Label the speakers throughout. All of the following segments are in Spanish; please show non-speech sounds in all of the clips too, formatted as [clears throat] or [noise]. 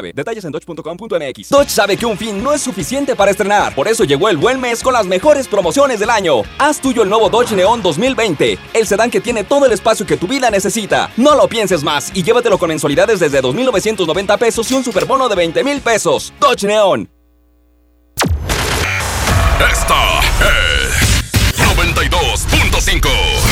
Speaker 1: Detalles en dodge.com.mx. Dodge sabe que un fin no es suficiente para estrenar. Por eso llegó el buen mes con las mejores promociones del año. Haz tuyo el nuevo Dodge Neon 2020. El sedán que tiene todo el espacio que tu vida necesita. No lo pienses más y llévatelo con mensualidades desde 2.990 pesos y un superbono de 20 mil pesos. Dodge Neon.
Speaker 2: Esta es 92.5.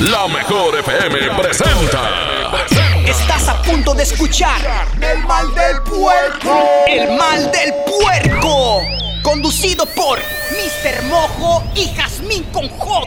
Speaker 2: La mejor FM presenta.
Speaker 3: Estás a punto de escuchar El mal del puerco. El mal del puerco. Conducido por Mr. Mojo y Jazmín con J.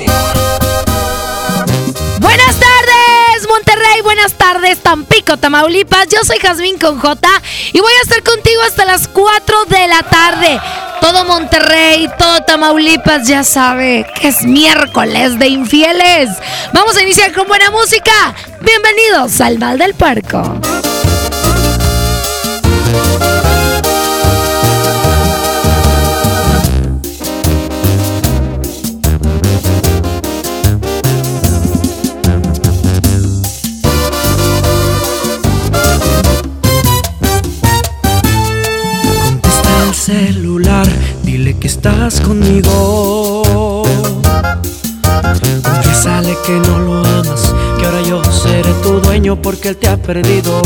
Speaker 4: Buenas tardes, Tampico, Tamaulipas. Yo soy Jazmín con J y voy a estar contigo hasta las 4 de la tarde. Todo Monterrey, todo Tamaulipas ya sabe que es miércoles de infieles. Vamos a iniciar con buena música. Bienvenidos al Mal del Puerco.
Speaker 5: Estás conmigo. Confiésale que no lo amas, que ahora yo seré tu dueño porque él te ha perdido.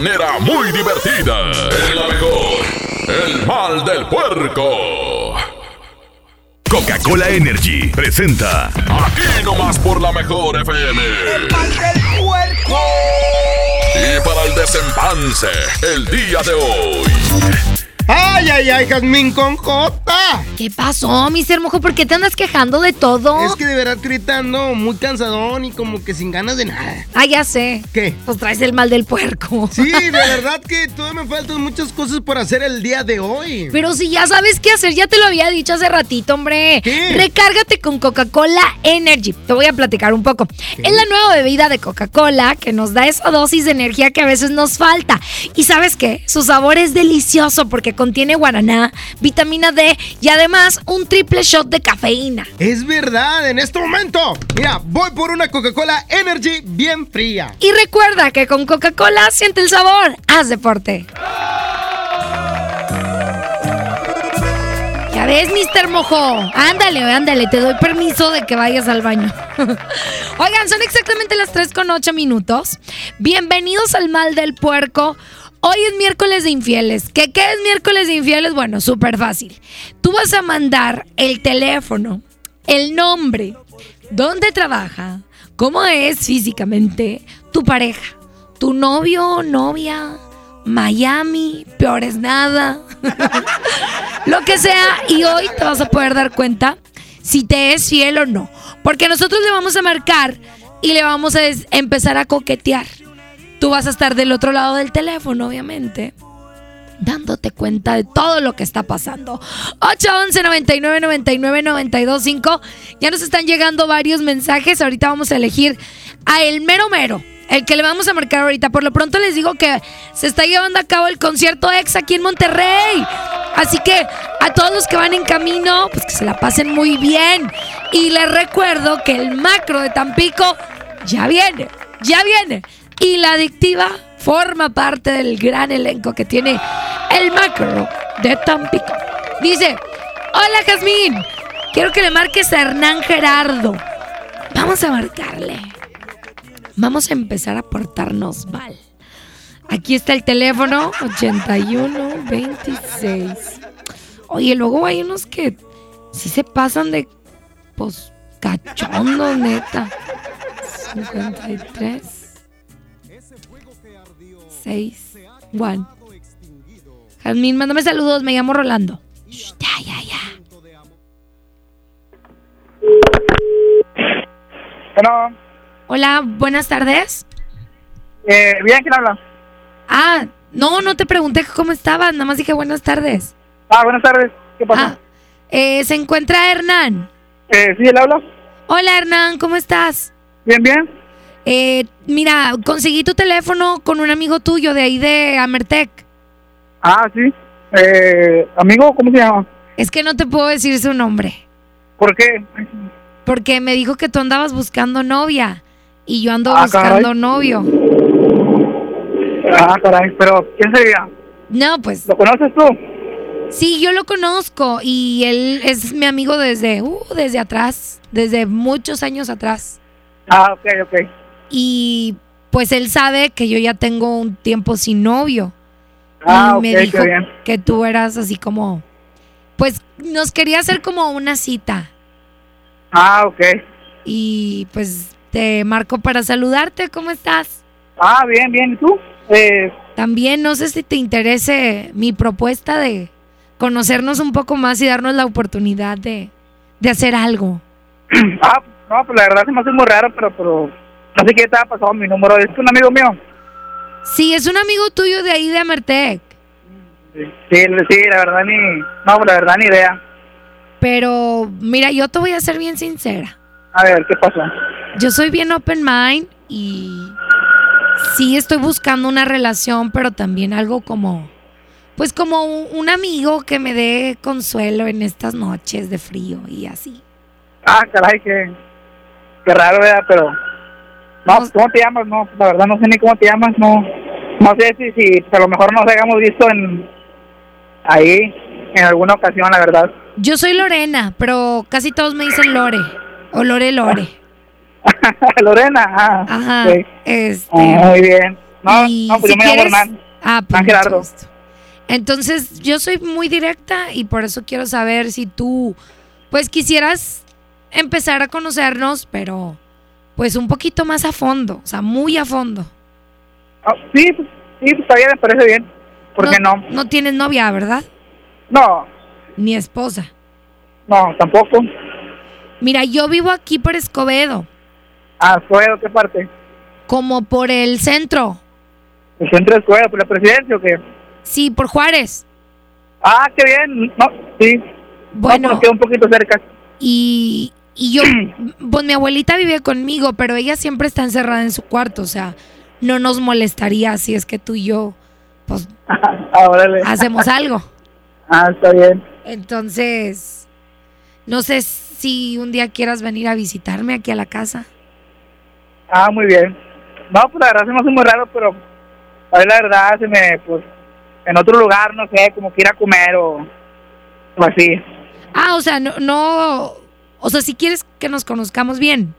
Speaker 2: Manera muy divertida. Es la mejor. El mal del puerco.
Speaker 6: Coca-Cola Energy presenta.
Speaker 2: Aquí nomás por la mejor FM.
Speaker 7: El mal del puerco.
Speaker 2: Y para el desempance, el día de hoy.
Speaker 8: Ay, ay, ay, Jazmín con J.
Speaker 4: ¿Qué pasó, Mr. Mojo? ¿Por qué te andas quejando de todo?
Speaker 8: Es que de verdad gritando muy cansadón y como que sin ganas de nada.
Speaker 4: Ah, ya sé.
Speaker 8: ¿Qué?
Speaker 4: Pues traes el mal del puerco.
Speaker 8: Sí, de [laughs] verdad que todavía me faltan muchas cosas por hacer el día de hoy.
Speaker 4: Pero si ya sabes qué hacer, ya te lo había dicho hace ratito, hombre.
Speaker 8: ¿Qué?
Speaker 4: Recárgate con Coca-Cola Energy. Te voy a platicar un poco. Es la nueva bebida de Coca-Cola que nos da esa dosis de energía que a veces nos falta. Y sabes qué? Su sabor es delicioso porque contiene guaraná, vitamina D y además un triple shot de cafeína.
Speaker 8: Es verdad, en este momento. Mira, voy por una Coca-Cola Energy bien fría.
Speaker 4: Y recuerda que con Coca-Cola siente el sabor. Haz deporte. Ya ves, Mr. Mojo. Ándale, ándale, te doy permiso de que vayas al baño. [laughs] Oigan, son exactamente las 3 con 8 minutos. Bienvenidos al mal del puerco. Hoy es miércoles de infieles. ¿Qué, qué es miércoles de infieles? Bueno, súper fácil. Tú vas a mandar el teléfono, el nombre, dónde trabaja, cómo es físicamente tu pareja, tu novio, novia, Miami, peor es nada, [laughs] lo que sea. Y hoy te vas a poder dar cuenta si te es fiel o no. Porque nosotros le vamos a marcar y le vamos a empezar a coquetear. Tú vas a estar del otro lado del teléfono, obviamente. Dándote cuenta de todo lo que está pasando. 811 99 99 925. Ya nos están llegando varios mensajes. Ahorita vamos a elegir a el mero mero. El que le vamos a marcar ahorita. Por lo pronto les digo que se está llevando a cabo el concierto ex aquí en Monterrey. Así que a todos los que van en camino, pues que se la pasen muy bien. Y les recuerdo que el macro de Tampico ya viene, ya viene. Y la adictiva forma parte del gran elenco que tiene el macro de Tampico. Dice, hola Jazmín, quiero que le marques a Hernán Gerardo. Vamos a marcarle. Vamos a empezar a portarnos mal. Aquí está el teléfono 8126. Oye, luego hay unos que sí se pasan de pues cachondos, neta. 53 6 1 Jazmín, mándame saludos, me llamo Rolando. Shh, ya, ya, ya.
Speaker 3: Bueno,
Speaker 4: Hola, buenas tardes.
Speaker 3: eh, bien, ¿quién habla?
Speaker 4: Ah, no, no te pregunté cómo estabas, nada más dije buenas tardes.
Speaker 3: Ah, buenas tardes. ¿Qué
Speaker 4: Ah,
Speaker 3: pasa?
Speaker 4: eh, se encuentra Hernán.
Speaker 3: Eh, sí, él habla.
Speaker 4: Hola Hernán, ¿cómo estás?
Speaker 3: Bien, bien.
Speaker 4: Eh, mira, conseguí tu teléfono con un amigo tuyo de ahí de Amertec.
Speaker 3: Ah, sí. Eh, amigo, ¿cómo se llama?
Speaker 4: Es que no te puedo decir su nombre,
Speaker 3: ¿Por qué?
Speaker 4: porque me dijo que tú andabas buscando novia y yo ando
Speaker 3: Ah,
Speaker 4: buscando
Speaker 3: caray.
Speaker 4: novio.
Speaker 3: Ah, caray, pero ¿quién sería?
Speaker 4: No, pues
Speaker 3: ¿Lo conoces tú?
Speaker 4: sí, yo lo conozco y él es mi amigo desde, uh, desde atrás, desde muchos años atrás.
Speaker 3: Ah, ok, ok.
Speaker 4: Y pues él sabe que yo ya tengo un tiempo sin novio.
Speaker 3: Ah,
Speaker 4: y me dijo
Speaker 3: bien.
Speaker 4: que tú eras así como, pues nos quería hacer como una cita.
Speaker 3: Ah, ok.
Speaker 4: Y pues te marco para saludarte, ¿cómo estás?
Speaker 3: Ah, bien, bien. ¿Y tú? Eh,
Speaker 4: También no sé si te interese mi propuesta de conocernos un poco más y darnos la oportunidad de, de hacer algo. [clears throat]
Speaker 3: ah, no, pues la verdad se me hace muy raro, pero, pero no sé qué te ha pasado mi número. ¿Es un amigo mío?
Speaker 4: Sí, es un amigo tuyo de ahí de Amertec,
Speaker 3: Sí, sí, la verdad ni... No, la verdad ni idea.
Speaker 4: pero mira, yo te voy a ser bien sincera.
Speaker 3: A ver, ¿qué pasó?
Speaker 4: Yo soy bien open mind y sí estoy buscando una relación, pero también algo como, pues como un, un amigo que me dé consuelo en estas noches de frío y así.
Speaker 3: Ah, caray, qué, qué raro, ¿verdad? Pero... No, ¿cómo te llamas? No, la verdad no sé ni cómo te llamas, no. No sé si, si a lo mejor nos hayamos visto en... Ahí, en alguna ocasión, la verdad.
Speaker 4: Yo soy Lorena, pero casi todos me dicen Lore o Lore Lore. [laughs]
Speaker 3: Lorena, ah,
Speaker 4: Ajá.
Speaker 3: ok.
Speaker 4: Este.
Speaker 3: Ah, muy bien. No, no, pues
Speaker 4: si
Speaker 3: yo me llamo Hernán.
Speaker 4: Ah, pues
Speaker 3: Hernán Gerardo.
Speaker 4: Entonces, yo soy muy directa y por eso quiero saber si tú, pues quisieras empezar a conocernos, pero pues un poquito más a fondo, o sea, muy a fondo.
Speaker 3: Ah, sí, pues, sí, pues bien, me parece bien. ¿Por qué no?
Speaker 4: No tienes novia, ¿verdad?
Speaker 3: No,
Speaker 4: Ni esposa.
Speaker 3: no, tampoco.
Speaker 4: Mira, yo vivo aquí por Escobedo,
Speaker 3: Ah, ¿Escobedo qué parte?
Speaker 4: como por el centro.
Speaker 3: ¿El centro de Escobedo, por la presidencia o qué?
Speaker 4: Sí, por Juárez.
Speaker 3: Ah, qué bien. No, sí.
Speaker 4: Bueno.
Speaker 3: No, pues queda un poquito cerca.
Speaker 4: Y, y yo, [clears throat] pues mi abuelita vive conmigo, pero ella siempre está encerrada en su cuarto, o sea, no nos molestaría si es que tú y yo, pues, [laughs]
Speaker 3: Ah,
Speaker 4: hacemos algo.
Speaker 3: Ah, está bien.
Speaker 4: Entonces, no sé si un día quieras venir a visitarme aquí a la casa.
Speaker 3: Ah, muy bien. No, pues la verdad se me hace muy raro, pero a ver, la verdad se me, pues, en otro lugar, no sé, como que ir a comer o, o así.
Speaker 4: Ah, o sea, no, no, o sea, si quieres que nos conozcamos bien.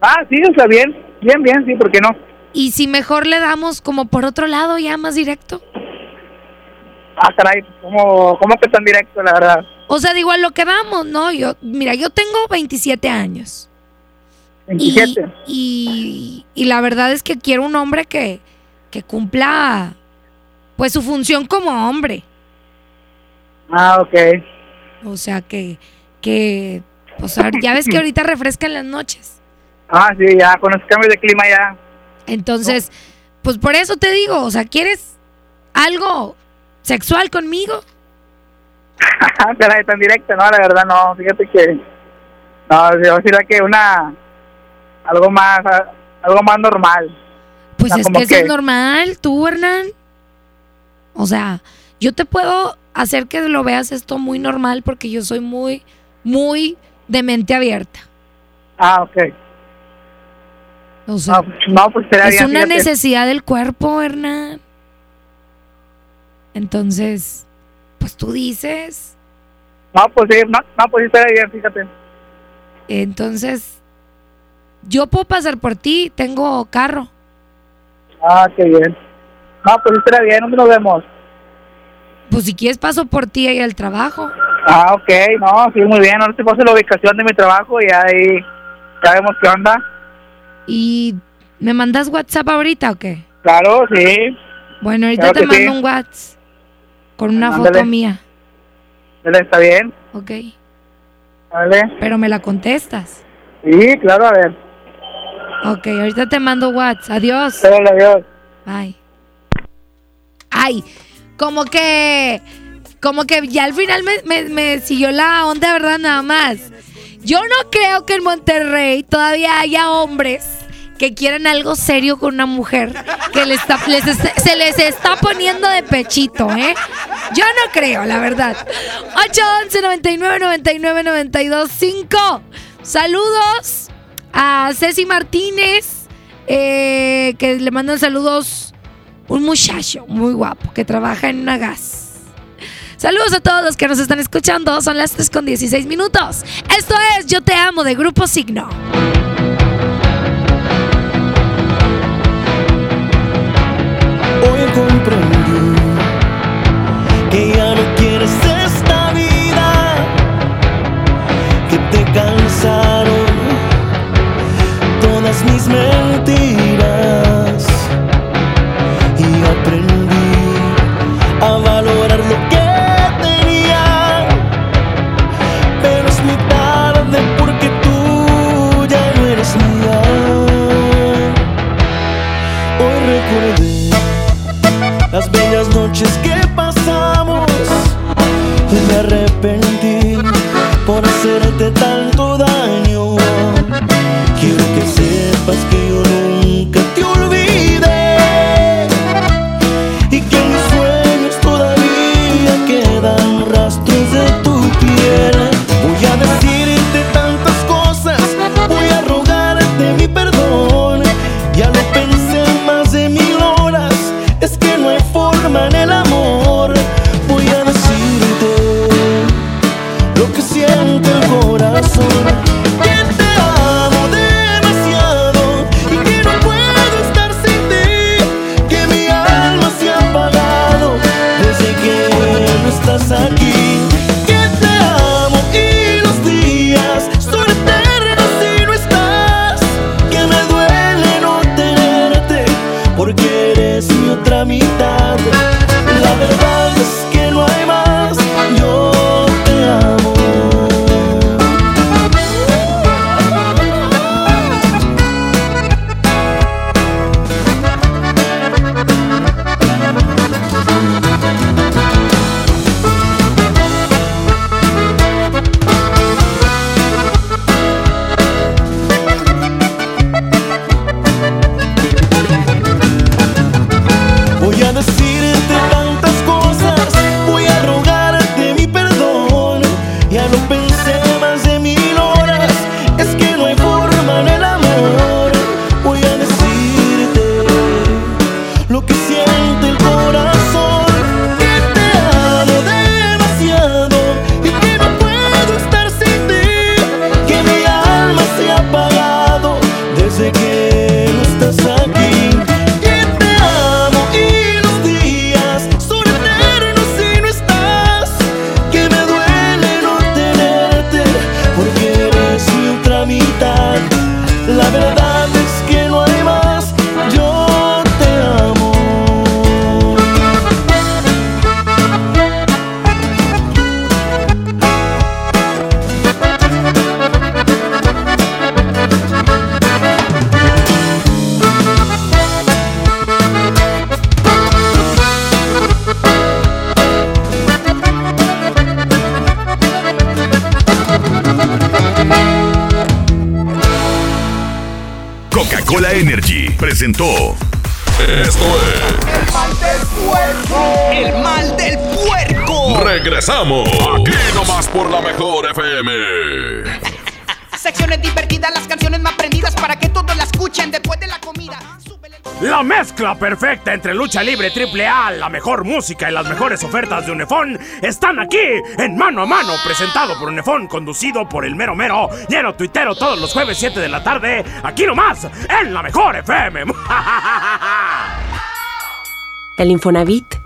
Speaker 3: Ah, sí, o sea, bien, bien, bien, sí, ¿por qué no?
Speaker 4: Y si mejor le damos como por otro lado, ya más directo.
Speaker 3: Ah, caray, ¿cómo, cómo que tan directo, la verdad?
Speaker 4: O sea, digo, a lo que vamos, ¿no? Yo, mira, yo tengo 27 años. Y,
Speaker 3: 27.
Speaker 4: y, y la verdad es que quiero un hombre que, que cumpla pues su función como hombre.
Speaker 3: Ah, ok.
Speaker 4: O sea que, que pues ya ves que ahorita refrescan las noches.
Speaker 3: Ah, sí, ya, con los cambios de clima ya.
Speaker 4: Entonces, pues por eso te digo, o sea, ¿quieres algo sexual conmigo?
Speaker 3: Ah, caray, tan directo, no, la verdad no, fíjate que, no, yo diría que una, algo más, algo más normal.
Speaker 4: Pues
Speaker 3: sea,
Speaker 4: es que eso
Speaker 3: que-
Speaker 4: es normal, tú, Hernán. O sea, yo te puedo hacer que lo veas esto muy normal porque yo soy muy, muy de mente abierta.
Speaker 3: Ah, ok.
Speaker 4: O sea,
Speaker 3: No, pues,
Speaker 4: es
Speaker 3: bien,
Speaker 4: una
Speaker 3: fíjate.
Speaker 4: necesidad del cuerpo, Hernán. Entonces, pues tú dices,
Speaker 3: No, pues sí, no, no, pues será bien, fíjate.
Speaker 4: entonces, yo puedo pasar por ti, tengo carro.
Speaker 3: Ah, qué bien. No, pues bien, ¿dónde nos vemos?
Speaker 4: Pues si quieres paso por ti ahí al trabajo.
Speaker 3: Ah, ok, no, sí, muy bien, ahora te paso la ubicación de mi trabajo y ahí ya vemos qué onda.
Speaker 4: ¿Y me mandas WhatsApp ahorita o qué?
Speaker 3: Claro, sí,
Speaker 4: Bueno, ahorita
Speaker 3: Claro
Speaker 4: te mando
Speaker 3: sí.
Speaker 4: un WhatsApp con una
Speaker 3: Ándale.
Speaker 4: foto mía,
Speaker 3: Dale, está bien,
Speaker 4: ¿ok?
Speaker 3: vale.
Speaker 4: Pero me la contestas.
Speaker 3: Sí, claro, a ver.
Speaker 4: Ok, ahorita te mando WhatsApp. Adiós.
Speaker 3: Dale, adiós.
Speaker 4: Bye. Ay, como que, como que ya al final me, siguió la onda, ¿verdad? Nada más. Yo no creo que en Monterrey todavía haya hombres que quieran algo serio con una mujer que les está- se les está poniendo de pechito, ¿eh? Yo no creo, la verdad. 811 99 99 92 5. Saludos a Ceci Martínez, eh, que le mandan saludos un muchacho muy guapo que trabaja en una gas. Saludos a todos los que nos están escuchando. Son las 3 con 16 minutos. Esto es Yo Te Amo de Grupo Signo.
Speaker 9: Hoy comprendí que ya no quieres esta vida, que te cansaron todas mis mentiras noches que pasamos. Hoy me arrepentí por hacerte tanto
Speaker 2: Regresamos. Aquí nomás por la mejor FM.
Speaker 3: Secciones divertidas, las canciones más prendidas para que todos la escuchen después de la comida.
Speaker 5: La mezcla perfecta entre lucha libre triple A, la mejor música y las mejores ofertas de Unefón están aquí en Mano a Mano, presentado por Unefón, conducido por el mero mero, lleno tuitero todos los jueves 7 de la tarde, aquí nomás, en la mejor FM. [laughs]
Speaker 10: El Infonavit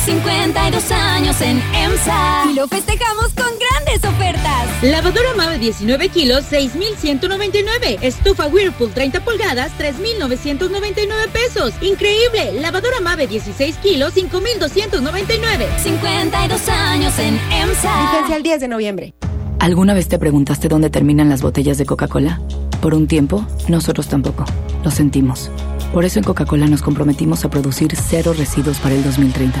Speaker 11: Celebramos 52 años en EMSA y lo festejamos con grandes ofertas.
Speaker 12: Lavadora Mave 19 kilos, 6,199. Estufa Whirlpool 30 pulgadas, 3,999 pesos. Increíble. Lavadora Mave 16 kilos, 5,299.
Speaker 11: 52 años en EMSA.
Speaker 13: Vigencia el 10 de noviembre.
Speaker 14: ¿Alguna vez te preguntaste dónde terminan las botellas de Coca-Cola? Por un tiempo, nosotros tampoco. Lo sentimos. Por eso en Coca-Cola nos comprometimos a producir cero residuos para el 2030.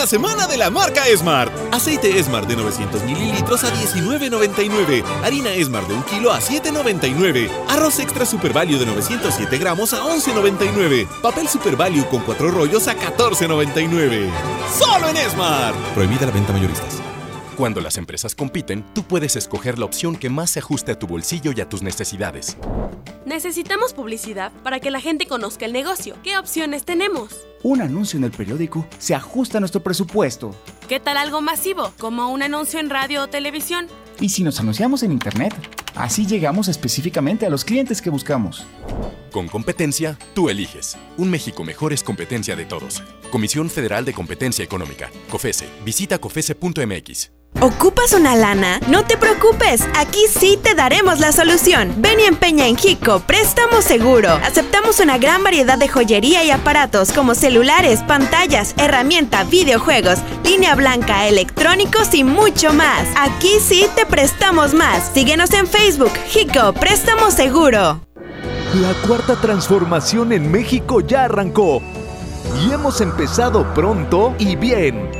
Speaker 15: La semana de la marca Esmart. Aceite Esmart de 900 mililitros a 19.99. Harina Esmart de 1 kilo a 7.99. Arroz extra Super Value de 907 gramos a 11.99. Papel Super Value con 4 rollos a 14.99. ¡Solo en Esmart! Prohibida la venta mayoristas.
Speaker 16: Cuando las empresas compiten, tú puedes escoger la opción que más se ajuste a tu bolsillo y a tus necesidades.
Speaker 17: Necesitamos publicidad para que la gente conozca el negocio. ¿Qué opciones tenemos?
Speaker 18: Un anuncio en el periódico se ajusta a nuestro presupuesto.
Speaker 17: ¿Qué tal algo masivo, como un anuncio en radio o televisión?
Speaker 18: ¿Y si nos anunciamos en Internet? Así llegamos específicamente a los clientes que buscamos.
Speaker 16: Con competencia, tú eliges. Un México mejor es competencia de todos. Comisión Federal de Competencia Económica. COFESE. Visita COFESE.mx.
Speaker 19: ¿Ocupas una lana? No te preocupes, aquí sí te daremos la solución. Ven y empeña en Hico, préstamo seguro. Aceptamos una gran variedad de joyería y aparatos como celulares, pantallas, herramienta, videojuegos, línea blanca, electrónicos y mucho más. Aquí sí te prestamos más. Síguenos en Facebook, Hico, préstamo seguro.
Speaker 20: La cuarta transformación en México ya arrancó y hemos empezado pronto y bien.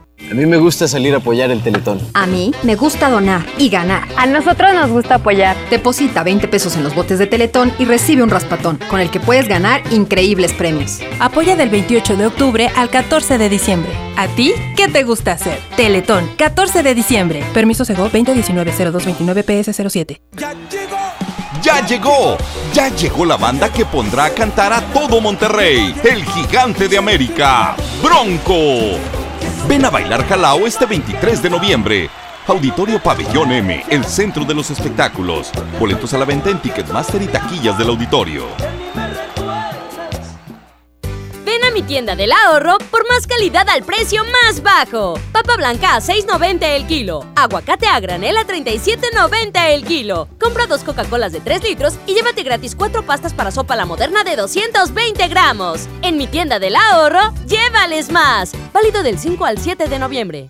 Speaker 21: A mí me gusta salir a apoyar el Teletón.
Speaker 22: A mí me gusta donar y ganar.
Speaker 23: A nosotros nos gusta apoyar.
Speaker 22: Deposita 20 pesos en los botes de Teletón y recibe un raspatón, con el que puedes ganar increíbles premios.
Speaker 24: Apoya del 28 de octubre al 14 de diciembre. ¿A ti qué te gusta hacer? Teletón, 14 de diciembre. Permiso Sego 2019-0229-PS07.
Speaker 25: ¡Ya llegó! ¡Ya llegó! Ya llegó la banda que pondrá a cantar a todo Monterrey, el gigante de América, Bronco. Ven a bailar Jalao este 23 de noviembre. Auditorio Pabellón M, el centro de los espectáculos. Boletos a la venta en Ticketmaster y taquillas del auditorio.
Speaker 26: Mi tienda del ahorro por más calidad al precio más bajo. Papa blanca a 6.90 el kilo. Aguacate a granel a 37.90 el kilo. Compra dos Coca-Colas de 3 litros y llévate gratis cuatro pastas para sopa la moderna de 220 gramos. En mi tienda del ahorro, llévales más. Válido del 5 al 7 de noviembre.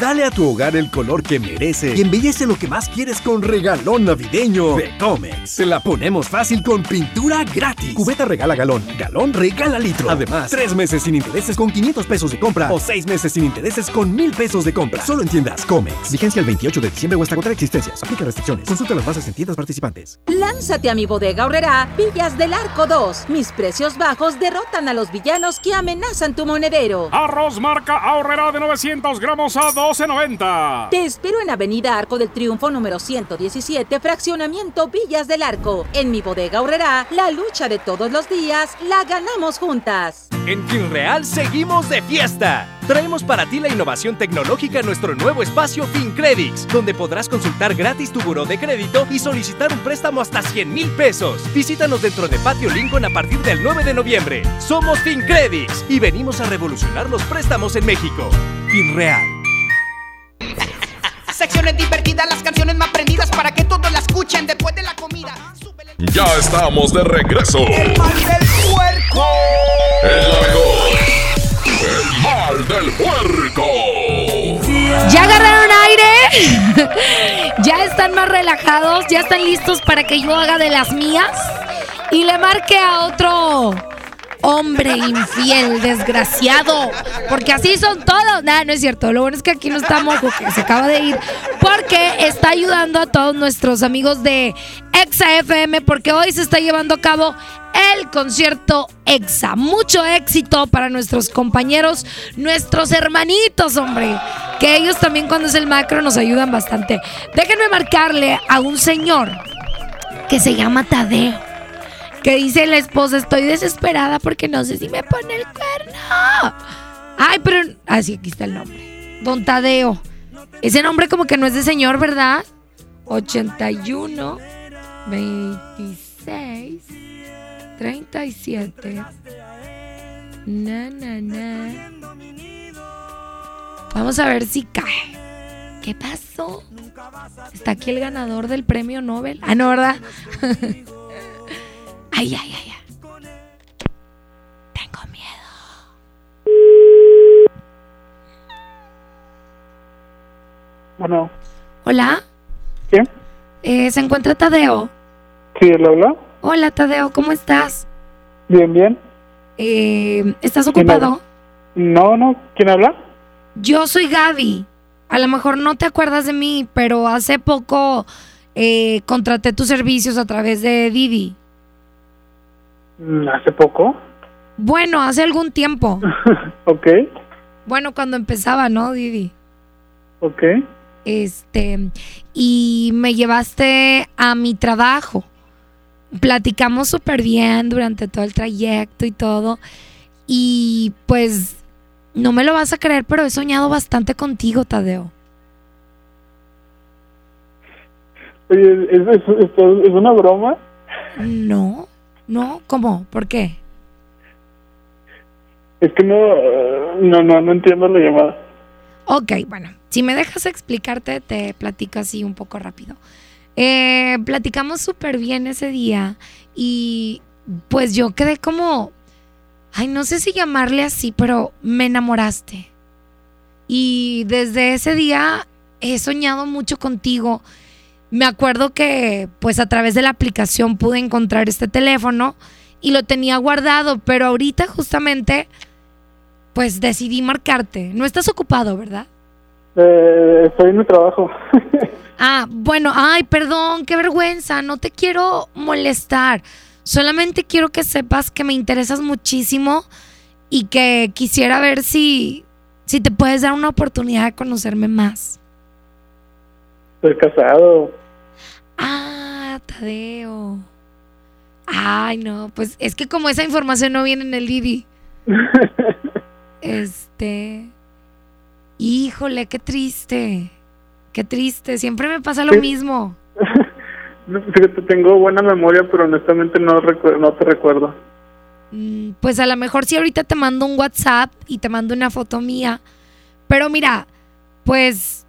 Speaker 27: Dale a tu hogar el color que merece y embellece lo que más quieres con regalón navideño de Comex. Te la ponemos fácil con pintura gratis. Cubeta regala galón, galón regala litro. Además, tres meses sin intereses con 500 pesos de compra o seis meses sin intereses con 1000 pesos de compra. Solo en tiendas Comex. Vigencia el 28 de diciembre o hasta contra existencias. Aplica restricciones. Consulta las bases en tiendas participantes.
Speaker 28: Lánzate a mi bodega horrera Villas del Arco 2. Mis precios bajos derrotan a los villanos que amenazan tu monedero.
Speaker 5: Arroz marca ahorrera de 900 gramos a 12.90.
Speaker 28: Te espero en Avenida Arco del Triunfo número 117, fraccionamiento Villas del Arco. En mi bodega ahorrera, la lucha de todos los días la ganamos juntas.
Speaker 20: En FinReal seguimos de fiesta. Traemos para ti la innovación tecnológica en nuestro nuevo espacio FinCredits, donde podrás consultar gratis tu buró de crédito y solicitar un préstamo hasta 100 mil pesos. Visítanos dentro de Patio Lincoln a partir del 9 de noviembre. Somos FinCredits y venimos a revolucionar los préstamos en México. FinReal.
Speaker 3: Secciones divertidas, las canciones más prendidas para que todos la escuchen después de la comida.
Speaker 2: Ya estamos de regreso.
Speaker 3: El mal del puerco.
Speaker 2: Es la mejor. El mal del puerco.
Speaker 4: ¿Ya agarraron aire? [laughs] ¿Ya están más relajados? ¿Ya están listos para que yo haga de las mías? Y le marque a otro hombre infiel, desgraciado. Porque así son todos. Nada, no es cierto. Lo bueno es que aquí no está Mojo, que se acaba de ir. Porque está ayudando a todos nuestros amigos de Exa FM. Porque hoy se está llevando a cabo el concierto EXA. Mucho éxito para nuestros compañeros, nuestros hermanitos, hombre. Que ellos también cuando es el macro nos ayudan bastante. Déjenme marcarle a un señor que se llama Tadeo. Que dice la esposa, estoy desesperada porque no sé si me pone el cuerno. Ay, pero... Así, aquí está el nombre. Don Tadeo. Ese nombre como que no es de señor, ¿verdad? 81, 26, 37. Na, na, na. Vamos a ver si cae. ¿Qué pasó? Está aquí el ganador del premio Nobel. Ah, no, ¿verdad? [laughs] ay, ay, ay, ay. Tengo miedo.
Speaker 29: Bueno,
Speaker 4: Hola.
Speaker 29: ¿quién?
Speaker 4: Eh, ¿Se encuentra Tadeo?
Speaker 29: Sí, él habla.
Speaker 4: Hola, Tadeo, ¿cómo estás?
Speaker 29: Bien, bien.
Speaker 4: Eh, ¿Estás
Speaker 29: ¿Quién
Speaker 4: ocupado?
Speaker 29: No, no. ¿Quién habla?
Speaker 4: Yo soy Gaby. A lo mejor no te acuerdas de mí, pero hace poco eh, contraté tus servicios a través de Didi.
Speaker 29: Mm, Hace poco.
Speaker 4: Bueno, hace algún tiempo. [laughs]
Speaker 29: Ok,
Speaker 4: Bueno, cuando empezaba, ¿no, Didi?
Speaker 29: ok.
Speaker 4: Este, y me llevaste a mi trabajo. Platicamos súper bien durante todo el trayecto y todo. Y pues, no me lo vas a creer, pero he soñado bastante contigo, Tadeo.
Speaker 29: Oye, ¿es, es, es- es una broma?
Speaker 4: No, no, ¿cómo? ¿Por qué?
Speaker 29: Es que no, eh, no, no, no entiendo la llamada.
Speaker 4: Ok, bueno, si me dejas explicarte, te platico así un poco rápido. Eh, platicamos súper bien ese día y pues yo quedé como, ay, no sé si llamarle así, pero me enamoraste. Y desde ese día he soñado mucho contigo. Me acuerdo que pues a través de la aplicación pude encontrar este teléfono y lo tenía guardado, pero ahorita justamente pues decidí marcarte. No estás ocupado, ¿verdad?
Speaker 29: Eh, estoy en mi trabajo. [laughs]
Speaker 4: Ah, bueno, ay, perdón, qué vergüenza, no te quiero molestar. Solamente quiero que sepas que me interesas muchísimo y que quisiera ver si, si te puedes dar una oportunidad de conocerme más.
Speaker 29: Estoy casado.
Speaker 4: Ah, Tadeo. Ay, no, pues es que como esa información no viene en el Didi. [laughs] Este. Híjole, qué triste. Qué triste, siempre me pasa lo
Speaker 29: Sí.
Speaker 4: mismo. [laughs]
Speaker 29: Tengo buena memoria, pero honestamente no, no te recuerdo.
Speaker 4: Mm, Pues a lo mejor si ahorita te mando un WhatsApp y te mando una foto mía. Pero mira, pues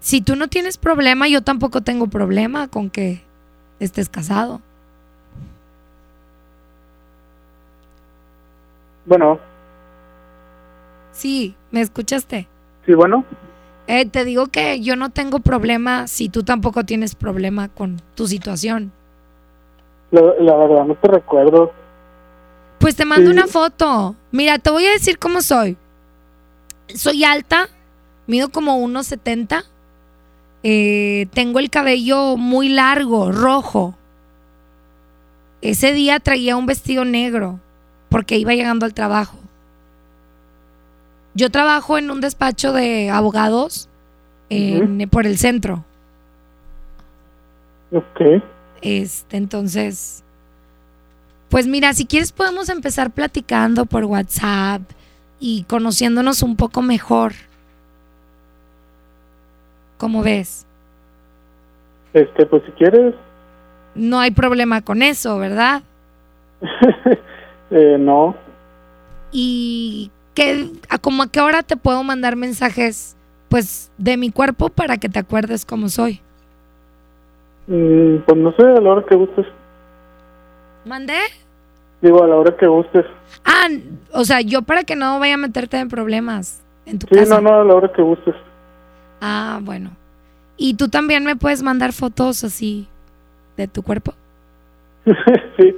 Speaker 4: si tú no tienes problema, yo tampoco tengo problema con que estés casado.
Speaker 29: Bueno,
Speaker 4: Sí, ¿me escuchaste?
Speaker 29: sí, bueno.
Speaker 4: Eh, te digo que yo no tengo problema si tú tampoco tienes problema con tu situación.
Speaker 29: La, la verdad, no te recuerdo.
Speaker 4: Pues te mando
Speaker 29: Sí.
Speaker 4: una foto. Mira, te voy a decir cómo soy. Soy alta, mido como 1,70. Eh, tengo el cabello muy largo, rojo. Ese día traía un vestido negro porque iba llegando al trabajo. Yo trabajo en un despacho de abogados en- por el centro.
Speaker 29: Ok.
Speaker 4: Este, entonces, pues mira, si quieres podemos empezar platicando por WhatsApp y conociéndonos un poco mejor. ¿Cómo ves?
Speaker 29: Este, pues si quieres,
Speaker 4: No hay problema con eso, ¿verdad? [laughs]
Speaker 29: eh, no.
Speaker 4: Y que a como a qué hora te puedo mandar mensajes pues de mi cuerpo para que te acuerdes cómo soy.
Speaker 29: Mm, pues no sé, a la hora que gustes.
Speaker 4: ¿Mandé?
Speaker 29: Digo, a la hora que gustes.
Speaker 4: Ah, o sea, yo para que no vaya a meterte en problemas en tu
Speaker 29: Sí,
Speaker 4: casa.
Speaker 29: no, no, a la hora que gustes.
Speaker 4: Ah, bueno. ¿Y tú también me puedes mandar fotos así de tu cuerpo? [laughs]
Speaker 29: sí.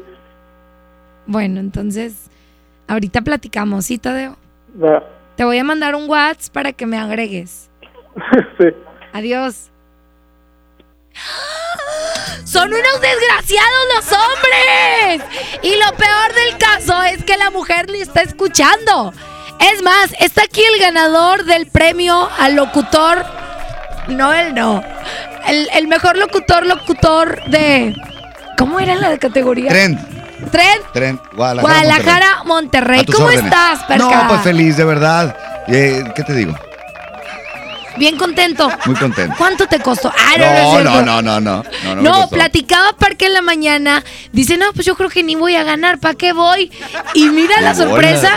Speaker 4: Bueno, entonces, ahorita platicamos, ¿sí, Tadeo?
Speaker 29: Va.
Speaker 4: Te voy a mandar un WhatsApp para que me agregues. [laughs]
Speaker 29: sí.
Speaker 4: Adiós. Son unos desgraciados los hombres. Y lo peor del caso es que la mujer le está escuchando. Es más, está aquí el ganador del premio al locutor. No, él no. El, el mejor locutor, locutor de. ¿Cómo era la categoría?
Speaker 30: Trend.
Speaker 4: Trend.
Speaker 30: Trend. Guadalajara.
Speaker 4: Guadalajara, Monterrey. ¿Cómo
Speaker 30: órdenes.
Speaker 4: estás, Perca?
Speaker 30: No, pues feliz, de verdad. Eh, ¿Qué te digo?
Speaker 4: Bien contento.
Speaker 30: Muy contento.
Speaker 4: ¿Cuánto te costó? Ah, no, no,
Speaker 30: No, no, no, no, no. No,
Speaker 4: platicaba Parque en la mañana. Dice, no, pues yo creo que ni voy a ganar. ¿Para qué voy? Y mira la sorpresa.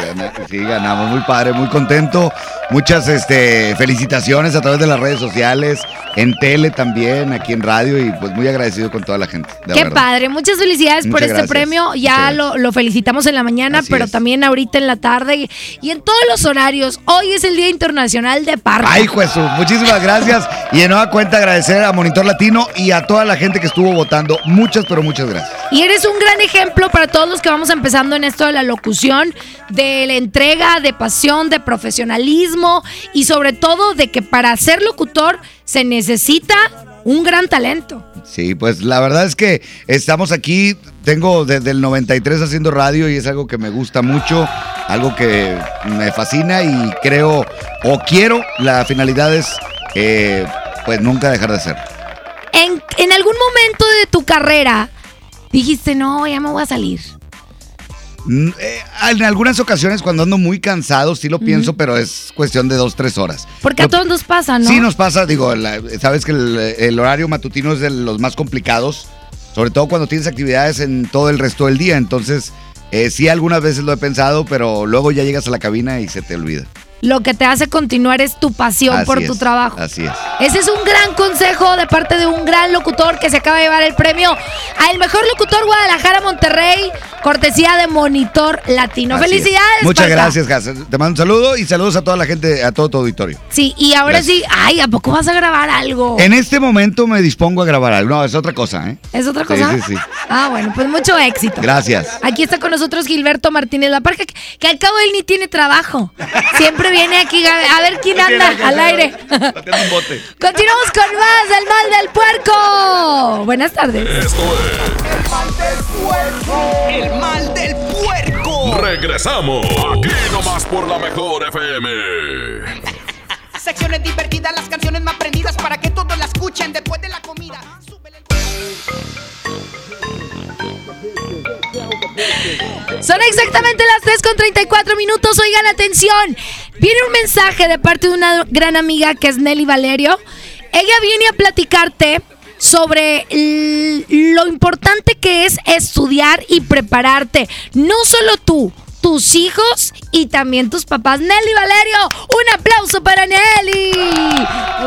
Speaker 30: Sí, ganamos muy padre, muy contento. Muchas este, felicitaciones a través de las redes sociales, en tele también, aquí en radio y pues muy agradecido con toda la gente.
Speaker 4: Qué
Speaker 30: verdad.
Speaker 4: padre. Muchas felicidades por este premio. Ya lo, lo felicitamos en la mañana,
Speaker 30: Así
Speaker 4: pero
Speaker 30: es.
Speaker 4: también ahorita en la tarde y, en todos los horarios. Hoy es el Día Internacional de Parque.
Speaker 30: Ay, Jesús, muchísimas gracias. Y de nueva cuenta agradecer a Monitor Latino y a toda la gente que estuvo votando. Muchas, pero muchas gracias.
Speaker 4: Y eres un gran ejemplo para todos los que vamos empezando en esto de la locución, de la entrega, de pasión, de profesionalismo y sobre todo de que para ser locutor se necesita un gran talento.
Speaker 30: Sí, pues la verdad es que estamos aquí, tengo desde el 93 haciendo radio y es algo que me gusta mucho, algo que me fascina y creo o quiero, la finalidad es eh, pues nunca dejar de hacer.
Speaker 4: En, en algún momento de tu carrera dijiste, no, ya me voy a salir.
Speaker 30: Eh, en algunas ocasiones cuando ando muy cansado sí lo pienso, pero es cuestión de dos, tres horas.
Speaker 4: Porque a todos nos pasa, ¿no?
Speaker 30: Sí nos pasa, digo, la- sabes que el, el horario matutino es de los más complicados, sobre todo cuando tienes actividades en todo el resto del día, entonces eh, sí algunas veces lo he pensado, pero luego ya llegas a la cabina y se te olvida.
Speaker 4: Lo que te hace continuar es tu pasión
Speaker 30: Así
Speaker 4: por
Speaker 30: es,
Speaker 4: tu trabajo.
Speaker 30: Así es.
Speaker 4: Ese es un gran consejo de parte de un gran locutor que se acaba de llevar el premio al mejor locutor Guadalajara Monterrey, cortesía de Monitor Latino.
Speaker 30: Así es.
Speaker 4: Felicidades.
Speaker 30: Muchas gracias, Gas. Te mando un saludo y saludos a toda la gente, a todo tu auditorio.
Speaker 4: Sí, y ahora
Speaker 30: Gracias.
Speaker 4: sí, ay, ¿a poco vas a grabar algo?
Speaker 30: En este momento me dispongo a grabar algo. No, es otra cosa, ¿eh?
Speaker 4: ¿Es otra
Speaker 30: Sí,
Speaker 4: cosa?
Speaker 30: sí, sí.
Speaker 4: Ah, bueno, pues mucho éxito.
Speaker 30: Gracias.
Speaker 4: Aquí está con nosotros Gilberto Martínez La Parca, que, que al cabo él ni tiene trabajo. Siempre viene aquí a, ver quién anda al aire. [laughs] Continuamos con más del mal del puerco. Buenas tardes.
Speaker 31: El mal del puerco.
Speaker 32: Regresamos. Aquí nomás por la mejor FM. [laughs]
Speaker 31: Secciones divertidas, las canciones más prendidas para que todos la escuchen después de la comida.
Speaker 4: Son exactamente las 3 con 34 minutos. Oigan, atención. Viene un mensaje de parte de una gran amiga que es Nelly Valerio. Ella viene a platicarte sobre lo importante que es estudiar y prepararte. No solo tú, tus hijos y también tus papás. Nelly Valerio, un aplauso para Nelly.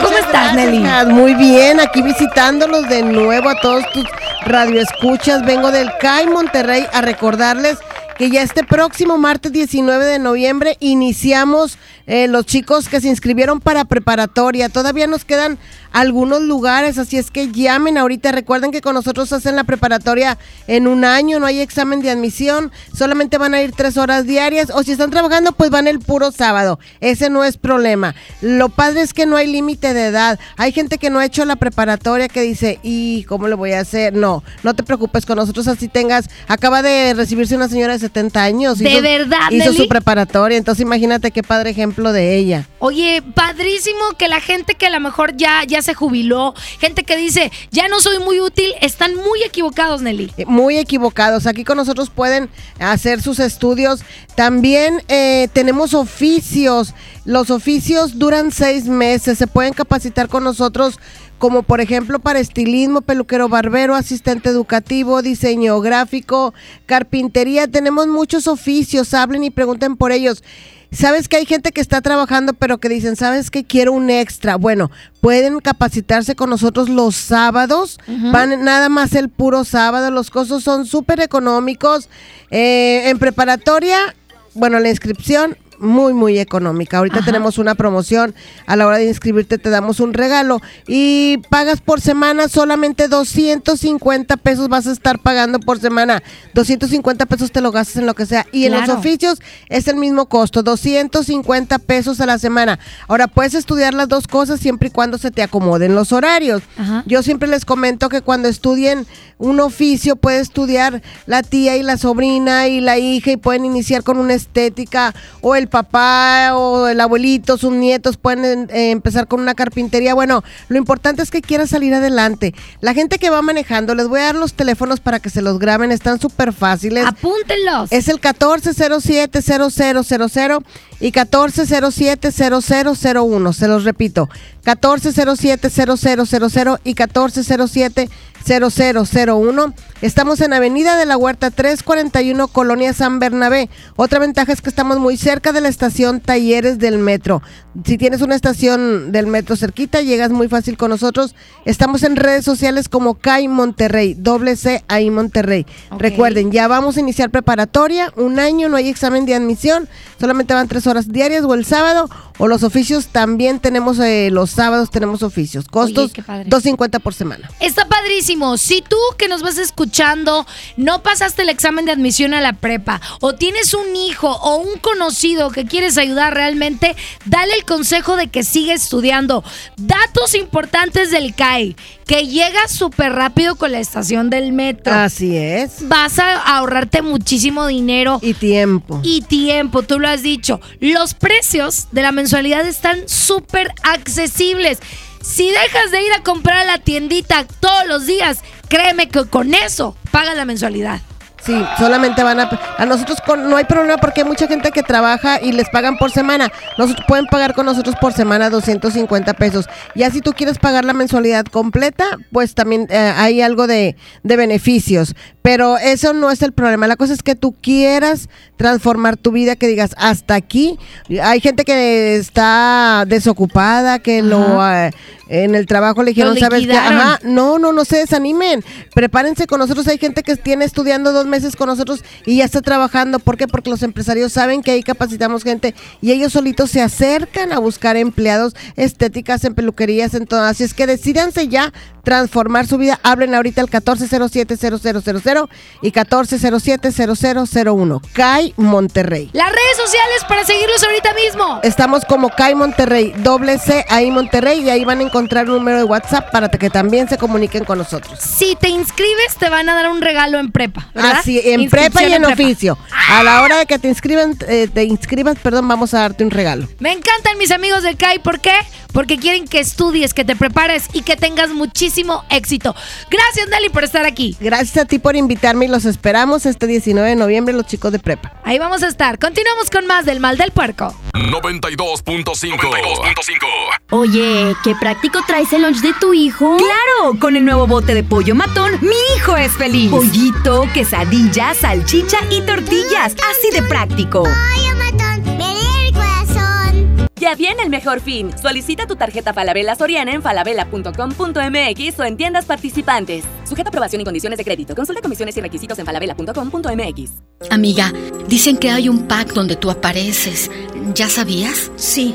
Speaker 4: ¿Cómo estás,
Speaker 33: gracias,
Speaker 4: Nelly?
Speaker 33: Muy bien, aquí visitándolos de nuevo a todos tus radioescuchas. Vengo del CAI Monterrey a recordarles que ya este próximo martes 19 de noviembre iniciamos eh, los chicos que se inscribieron para preparatoria. Todavía nos quedan algunos lugares, así es que llamen ahorita. Recuerden que con nosotros hacen la preparatoria en un año, no hay examen de admisión, solamente van a ir tres horas diarias o si están trabajando, pues van el puro sábado. Ese no es problema. Lo padre es que no hay límite de edad. Hay gente que no ha hecho la preparatoria que dice, ¿y cómo lo voy a hacer? No, no te preocupes, con nosotros así tengas. Acaba de recibirse una señora 70 años.
Speaker 4: ¿De verdad,
Speaker 33: Hizo
Speaker 4: Nelly?
Speaker 33: su preparatoria, entonces imagínate qué padre ejemplo de ella.
Speaker 4: Oye, padrísimo que la gente que a lo mejor ya, ya se jubiló, gente que dice, ya no soy muy útil, están muy equivocados, Nelly.
Speaker 33: Eh, Muy equivocados. Aquí con nosotros pueden hacer sus estudios. También eh, tenemos oficios. Los oficios duran seis meses. Se pueden capacitar con nosotros como por ejemplo para estilismo, peluquero barbero, asistente educativo, diseño gráfico, carpintería. Tenemos muchos oficios. Hablen y pregunten por ellos. Sabes que hay gente que está trabajando, pero que dicen, ¿sabes que quiero un extra? Bueno, pueden capacitarse con nosotros los sábados. Van nada más el puro sábado. Los costos son súper económicos. Eh, en preparatoria, bueno, la inscripción muy, muy económica. Ahorita tenemos una promoción. A la hora de inscribirte te damos un regalo. Y pagas por semana solamente 250 pesos vas a estar pagando por semana. 250 pesos te lo gastas en lo que sea. Y en los oficios es el mismo costo, 250 pesos a la semana. Ahora puedes estudiar las dos cosas siempre y cuando se te acomoden los horarios. Yo siempre les comento que cuando estudien un oficio puede estudiar la tía y la sobrina y la hija y pueden iniciar con una estética o el papá o el abuelito, sus nietos pueden eh, empezar con una carpintería. Bueno, lo importante es que quieras salir adelante. La gente que va manejando, les voy a dar los teléfonos para que se los graben, están súper fáciles.
Speaker 4: Apúntenlos.
Speaker 33: Es el 1407-0000 y 1407-0001. Se los repito, 1407-0000 y 1407-0001. Estamos en Avenida de la Huerta 341, Colonia San Bernabé. Otra ventaja es que estamos muy cerca de la estación Talleres del Metro. Si tienes una estación del metro cerquita, llegas muy fácil con nosotros. Estamos en redes sociales como CAI Monterrey, doble C ahí Monterrey. Recuerden, ya vamos a iniciar preparatoria, un año, no hay examen de admisión, solamente van tres horas diarias o el sábado, o los oficios también tenemos, eh, los sábados tenemos oficios. Costos
Speaker 4: padre.
Speaker 33: 250 por semana.
Speaker 4: Está padrísimo. Si tú que nos vas escuchando no pasaste el examen de admisión a la prepa o tienes un hijo o un conocido que quieres ayudar realmente, dale el consejo de que siga estudiando. Datos importantes del CAI, que llega súper rápido con la estación del metro.
Speaker 33: Así es.
Speaker 4: Vas a ahorrarte muchísimo dinero.
Speaker 33: Y tiempo.
Speaker 4: Y tiempo, tú lo has dicho. Los precios de la mensualidad están súper accesibles. Si dejas de ir a comprar a la tiendita todos los días, créeme que con eso pagas la mensualidad.
Speaker 33: Sí, solamente van a... A nosotros con- no hay problema porque hay mucha gente que trabaja y les pagan por semana. Nosotros pueden pagar con nosotros por semana 250 pesos. Ya si tú quieres pagar la mensualidad completa, pues también eh, hay algo de, de beneficios. Pero eso no es el problema. La cosa es que tú quieras transformar tu vida, que digas, hasta aquí. Hay gente que está desocupada, que lo... eh, en el trabajo le dijeron, ¿sabes qué? Ajá, no, no, no se desanimen. Prepárense con nosotros. Hay gente que tiene estudiando dos meses con nosotros y ya está trabajando. ¿Por qué? Porque los empresarios saben que ahí capacitamos gente y ellos solitos se acercan a buscar empleados estéticas en peluquerías, en todo. Así es que decídanse ya transformar su vida. Hablen ahorita al 1407-0000 y 1407-0001. CAI Monterrey.
Speaker 4: Las redes sociales para seguirlos ahorita mismo.
Speaker 33: Estamos como CAI Monterrey, doble C ahí Monterrey y ahí van a encontrar un número de WhatsApp para que también se comuniquen con nosotros.
Speaker 4: Si te inscribes, te van a dar un regalo en prepa. ¿verdad?
Speaker 33: Así, en prepa y en oficio. A la hora de que te inscriban, eh, te inscribas, perdón, vamos a darte un regalo.
Speaker 4: Me encantan mis amigos del CAI. ¿Por qué? Porque quieren que estudies, que te prepares y que tengas muchísimo éxito. Gracias, Nelly, por estar aquí.
Speaker 33: Gracias a ti por invitarme y los esperamos este 19 de noviembre los chicos de prepa.
Speaker 4: Ahí vamos a estar. Continuamos con más del mal del puerco.
Speaker 32: 92.5.
Speaker 34: Oye, qué traes el lunch de tu hijo.
Speaker 35: Claro, con el nuevo bote de pollo matón, mi hijo es feliz.
Speaker 34: Pollito, quesadilla, salchicha y tortillas, así de práctico.
Speaker 36: Ya viene el mejor fin. Solicita tu tarjeta Falabella Soriana en falabella.com.mx o en tiendas participantes. Sujeta aprobación y condiciones de crédito. Consulta comisiones y requisitos en falabella.com.mx.
Speaker 37: Amiga, dicen que hay un pack donde tú apareces. ¿Ya sabías?
Speaker 38: Sí.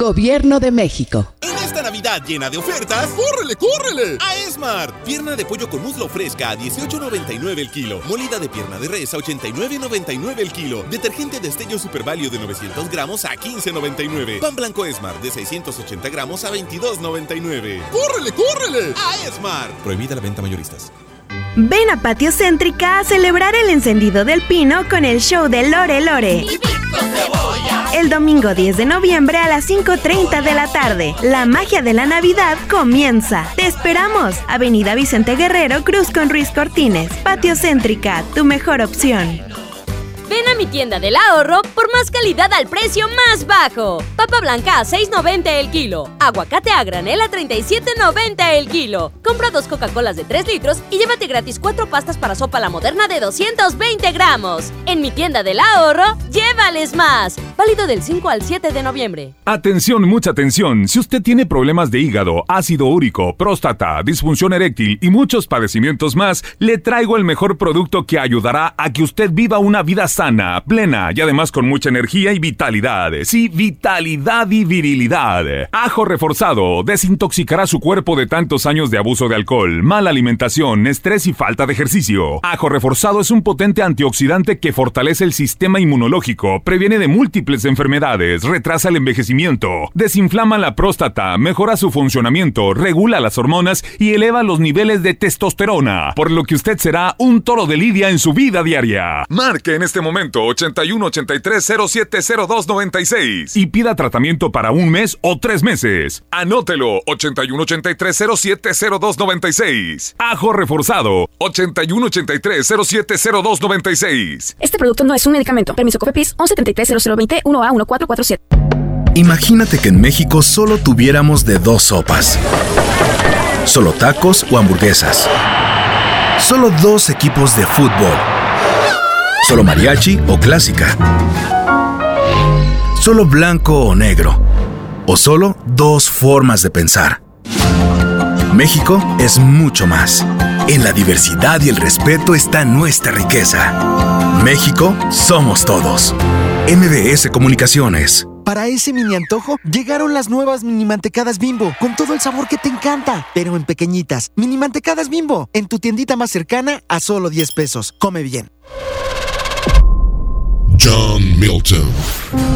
Speaker 24: Gobierno de México.
Speaker 15: En esta Navidad llena de ofertas, ¡córrele, córrele! A Esmar. Pierna de pollo con muslo fresca a 18.99 el kilo. Molida de pierna de res a 89.99 el kilo. Detergente de estello Super Value de 900 gramos a 15.99. Pan blanco Esmar de 680 gramos a 22.99. ¡Córrele, córrele! A Esmar. Prohibida la venta mayoristas.
Speaker 19: Ven a Patio Céntrica a celebrar el encendido del pino con el show de Lore Lore. El domingo 10 de noviembre a las 5.30 de la tarde. La magia de la Navidad comienza. Te esperamos. Avenida Vicente Guerrero, Cruz con Ruiz Cortines. Patio Céntrica, tu mejor opción.
Speaker 26: Ven a mi tienda del ahorro por más calidad al precio más bajo. Papa blanca a 6.90 el kilo. Aguacate a granel a 37.90 el kilo. Compra dos Coca-Colas de 3 litros y llévate gratis cuatro pastas para sopa la moderna de 220 gramos. En mi tienda del ahorro, llévales más. Válido del 5 al 7 de noviembre.
Speaker 6: Atención, mucha atención. Si usted tiene problemas de hígado, ácido úrico, próstata, disfunción eréctil y muchos padecimientos más, le traigo el mejor producto que ayudará a que usted viva una vida sana, plena y además con mucha energía y vitalidad. Sí, vitalidad y virilidad. Ajo reforzado desintoxicará su cuerpo de tantos años de abuso de alcohol, mala alimentación, estrés y falta de ejercicio. Ajo reforzado es un potente antioxidante que fortalece el sistema inmunológico, previene de múltiples enfermedades, retrasa el envejecimiento, desinflama la próstata, mejora su funcionamiento, regula las hormonas y eleva los niveles de testosterona, por lo que usted será un toro de lidia en su vida diaria. Marque en este momento 81 83 07 02 96 y pida tratamiento para un mes o tres meses. Anótelo 81 83 07 02 96. Ajo reforzado 81 83 07 02 96.
Speaker 38: Este producto no es un medicamento. Permiso COFEPRIS 1173 0020 1A 1447.
Speaker 39: Imagínate que en México solo tuviéramos de dos sopas. Solo tacos o hamburguesas. Solo dos equipos de fútbol. Solo mariachi o clásica. Solo blanco o negro. O solo dos formas de pensar. México es mucho más. En la diversidad y el respeto está nuestra riqueza. México somos todos. MBS Comunicaciones.
Speaker 40: Para ese mini antojo, llegaron las nuevas mini mantecadas bimbo, con todo el sabor que te encanta, pero en pequeñitas. Mini mantecadas bimbo, en tu tiendita más cercana a solo 10 pesos. Come bien.
Speaker 32: John Milton.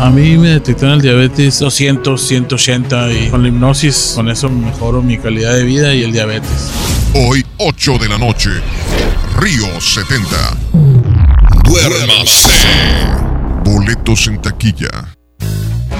Speaker 41: A mí me detectaron el diabetes 200, 180 y con la hipnosis, con eso mejoro mi calidad de vida y el diabetes.
Speaker 32: Hoy, 8 de la noche, Río 70. Duérmase. Boletos en taquilla.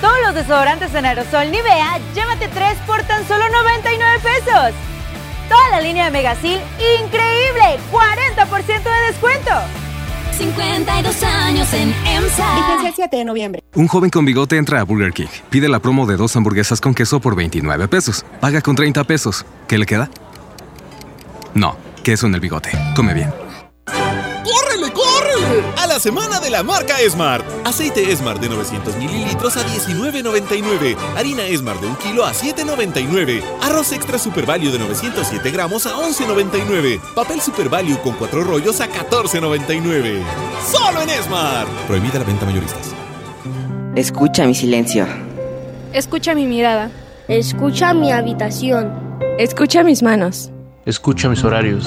Speaker 29: Todos los desodorantes en aerosol Nivea, llévate 3 por tan solo 99 pesos. Toda la línea de Megasil, increíble, 40% de descuento.
Speaker 11: 52 años en EMSA.
Speaker 29: Vigencia el 7 de noviembre.
Speaker 32: Un joven con bigote entra a Burger King, pide la promo de dos hamburguesas con queso por 29 pesos, paga con 30 pesos. ¿Qué le queda? No, queso en el bigote. Come bien.
Speaker 15: La semana de la marca Smart. Aceite Smart de 900 mililitros a 19.99. Harina Smart de un kilo a 7.99. Arroz extra Super Value de 907 gramos a 11.99. Papel Super Value con cuatro rollos a 14.99. ¡Solo en Smart! Prohibida la venta mayoristas.
Speaker 42: Escucha mi silencio.
Speaker 43: Escucha mi mirada.
Speaker 44: Escucha mi habitación.
Speaker 43: Escucha mis manos.
Speaker 45: Escucha mis horarios.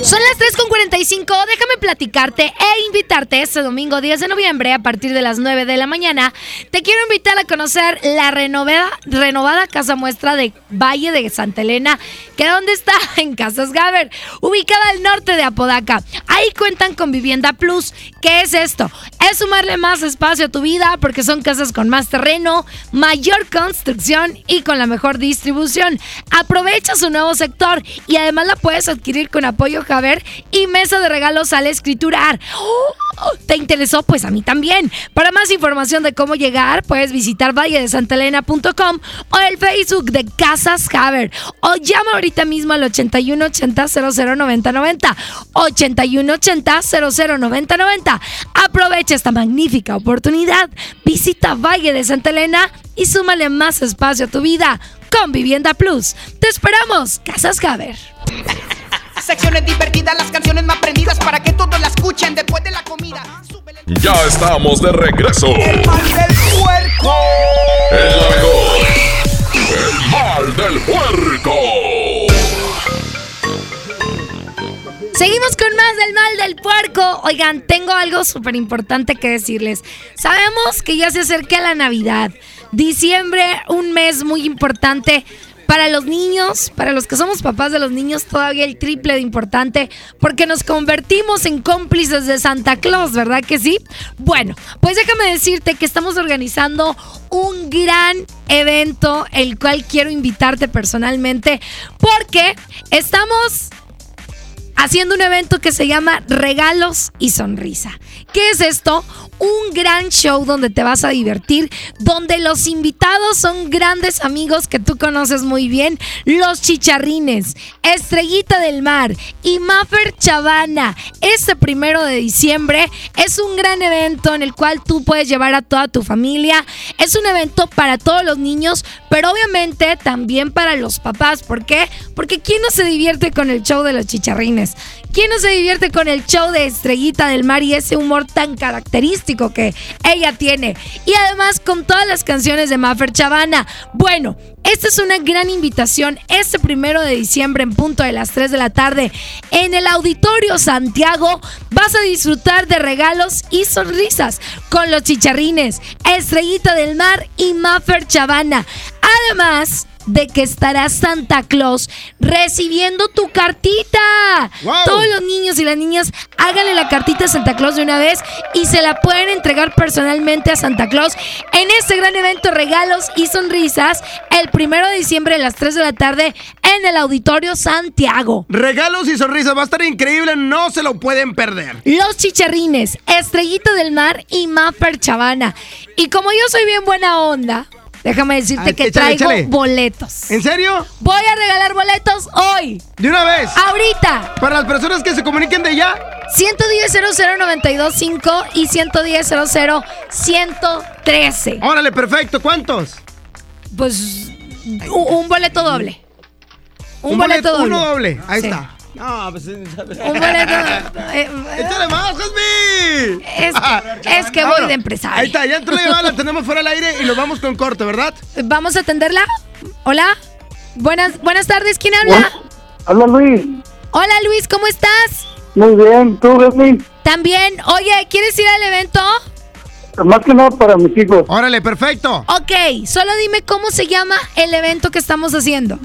Speaker 4: Son las 3.45, déjame platicarte e invitarte este domingo 10 de noviembre a partir de las 9 de la mañana. Te quiero invitar a conocer la renovada, renovada casa muestra de Valle de Santa Elena, que donde está [laughs] en Casas Gaber, ubicada al norte de Apodaca. Ahí cuentan con Vivienda Plus. ¿Qué es esto? Es sumarle más espacio a tu vida porque son casas con más terreno, mayor construcción y con la mejor distribución. Aprovecha su nuevo sector y además la puedes adquirir con apoyo Y mesa de regalos al escriturar. ¡Oh! ¿Te interesó? Pues a mí también. Para más información de cómo llegar, puedes visitar valledesantelena.com o el Facebook de Casas Haber o llama ahorita mismo al 8180 009090 8180 009090. Aprovecha esta magnífica oportunidad. Visita Valle de Santa Elena y súmale más espacio a tu vida con Vivienda Plus. Te esperamos, Casas Haber.
Speaker 3: Secciones divertidas, las canciones más prendidas para que todos la escuchen después de la comida.
Speaker 2: Ya estamos de regreso.
Speaker 3: El mal del puerco.
Speaker 2: El. El mal del puerco.
Speaker 4: Seguimos con más del mal del puerco. Oigan, tengo algo súper importante que decirles. Sabemos que ya se acerca la Navidad. Diciembre, un mes muy importante para los niños, para los que somos papás de los niños, todavía el triple de importante, porque nos convertimos en cómplices de Santa Claus, ¿verdad que sí? Bueno, pues déjame decirte que estamos organizando un gran evento, el cual quiero invitarte personalmente, porque estamos haciendo un evento que se llama Regalos y Sonrisa. ¿Qué es esto? Un gran show donde te vas a divertir, donde los invitados son grandes amigos que tú conoces muy bien, los chicharrines, Estrellita del Mar y Maffer Chavana. Este primero de diciembre es un gran evento en el cual tú puedes llevar a toda tu familia. Es un evento para todos los niños, pero obviamente también para los papás. ¿Por qué? Porque ¿quién no se divierte con el show de los chicharrines? ¿Quién no se divierte con el show de Estrellita del Mar y ese humor tan característico que ella tiene? Y además con todas las canciones de Maffer Chavana. Bueno, esta es una gran invitación este primero de diciembre en punto de las 3 de la tarde en el Auditorio Santiago. Vas a disfrutar de regalos y sonrisas con los chicharrines, Estrellita del Mar y Maffer Chavana. Además, de que estará Santa Claus recibiendo tu cartita. Todos los niños y las niñas háganle la cartita a Santa Claus de una vez y se la pueden entregar personalmente a Santa Claus en este gran evento Regalos y Sonrisas el primero de diciembre a las 3 de la tarde en el Auditorio Santiago.
Speaker 8: Regalos y sonrisas, va a estar increíble, no se lo pueden perder.
Speaker 4: Los Chicharrines, Estrellita del Mar y Mapper Chavana. Y como yo soy bien buena onda, Déjame decirte
Speaker 8: Ah,
Speaker 4: que
Speaker 8: échale,
Speaker 4: traigo
Speaker 8: échale.
Speaker 4: boletos.
Speaker 8: ¿En serio?
Speaker 4: Voy a regalar boletos hoy.
Speaker 8: ¿De una vez?
Speaker 4: Ahorita.
Speaker 8: Para las personas que se comuniquen de ya.
Speaker 4: 110 00925 y 110 113.
Speaker 8: Órale, perfecto. ¿Cuántos?
Speaker 4: Pues un, un boleto doble. Un,
Speaker 8: Un
Speaker 4: boleto,
Speaker 8: boleto-
Speaker 4: doble.
Speaker 8: uno doble. Ahí
Speaker 4: Sí.
Speaker 8: está. No, pues.
Speaker 4: Un boleto. [laughs] eh,
Speaker 8: ¡Échale más, Jasmine!
Speaker 4: Es, es que voy de empresario.
Speaker 8: Ahí está, ya entró la llamada, la tenemos fuera del aire y nos vamos con corte, ¿verdad?
Speaker 4: Vamos a atenderla. Hola. Buenas, buenas tardes. ¿Quién habla?
Speaker 46: Habla Luis.
Speaker 4: Hola Luis, ¿cómo estás?
Speaker 46: Muy bien, ¿tú, Gasmin?
Speaker 4: También. Oye, ¿quieres ir al evento?
Speaker 46: Más que nada para mis hijos.
Speaker 8: Órale, perfecto.
Speaker 4: Ok, solo dime cómo se llama el evento que estamos haciendo.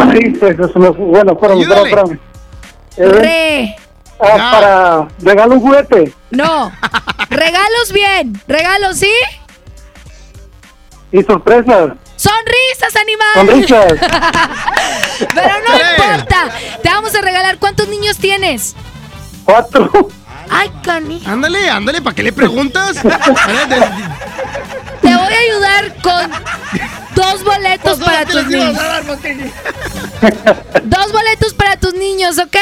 Speaker 47: Ay, pues eso no bueno, espérame, espérame, espérame. Eh,
Speaker 4: Re.
Speaker 47: ah, para regalo un juguete.
Speaker 4: No. Regalos bien. Regalos, ¿sí?
Speaker 47: Y sorpresas.
Speaker 4: Sonrisas, animal.
Speaker 47: Sonrisas. [laughs]
Speaker 4: Pero no importa. Te vamos a regalar. ¿Cuántos niños tienes?
Speaker 47: Cuatro.
Speaker 4: Ay, cani.
Speaker 8: Ándale, ándale, ¿para qué le preguntas? [laughs]
Speaker 4: Te voy a ayudar con dos boletos
Speaker 8: Pues,
Speaker 4: para tus niños. Dos boletos para tus niños, ¿ok?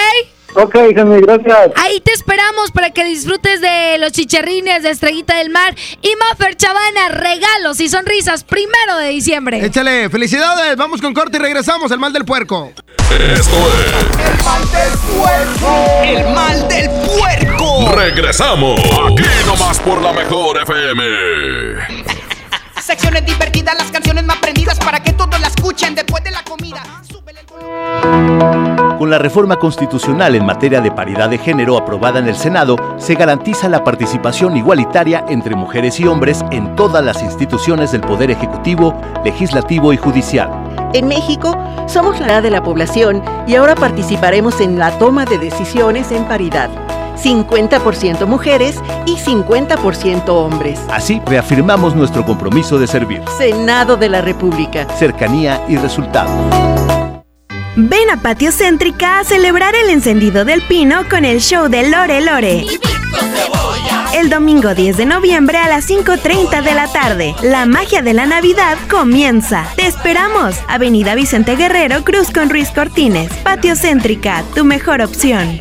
Speaker 47: Ok, Jamie, gracias.
Speaker 4: Ahí te esperamos para que disfrutes de los chicharrines de Estrellita del Mar y Maffer Chavana, regalos y sonrisas primero de diciembre.
Speaker 8: Échale, felicidades, vamos con corte y regresamos al mal del puerco.
Speaker 2: Esto es
Speaker 3: El mal del puerco. El mal del puerco.
Speaker 2: Regresamos. Aquí nomás por la mejor FM.
Speaker 3: Divertidas, las canciones más prendidas para que todos la escuchen después de la comida.
Speaker 48: Con la reforma constitucional en materia de paridad de género aprobada en el Senado, se garantiza la participación igualitaria entre mujeres y hombres en todas las instituciones del Poder Ejecutivo, Legislativo y Judicial.
Speaker 49: En México somos la edad de la población y ahora participaremos en la toma de decisiones en paridad. 50% mujeres y 50% hombres.
Speaker 48: Así reafirmamos nuestro compromiso de servir.
Speaker 49: Senado de la República.
Speaker 48: Cercanía y resultados.
Speaker 19: Ven a Patio Céntrica a celebrar el encendido del pino con el show de Lore Lore. El domingo 10 de noviembre a las 5.30 de la tarde. La magia de la Navidad comienza. Te esperamos. Avenida Vicente Guerrero, Cruz con Ruiz Cortines. Patio Céntrica, tu mejor opción.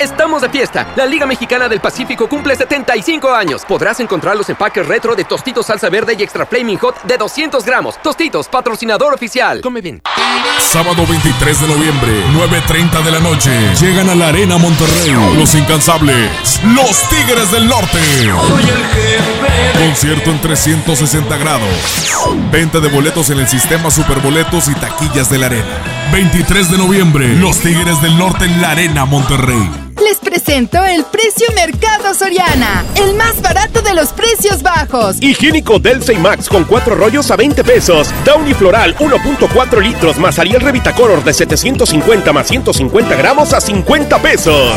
Speaker 1: Estamos de fiesta. La Liga Mexicana del Pacífico cumple 75 años. Podrás encontrar los empaques retro de Tostitos Salsa Verde y Extra Flaming Hot de 200 gramos. Tostitos, patrocinador oficial. Come bien.
Speaker 2: Sábado 23 de noviembre, 9.30 de la noche. Llegan a la Arena Monterrey. Los incansables. Los Tigres del Norte. Concierto en 360 grados. Venta de boletos en el sistema Superboletos y taquillas de la Arena. 23 de noviembre, Los Tigres del Norte en la Arena Monterrey.
Speaker 24: Les presento el precio Mercado Soriana, el más barato de los precios bajos.
Speaker 50: Higiénico Delta y Max con 4 rollos a 20 pesos. Downy Floral 1.4 litros más Ariel Revitacolor de 750 más 150 gramos a 50 pesos.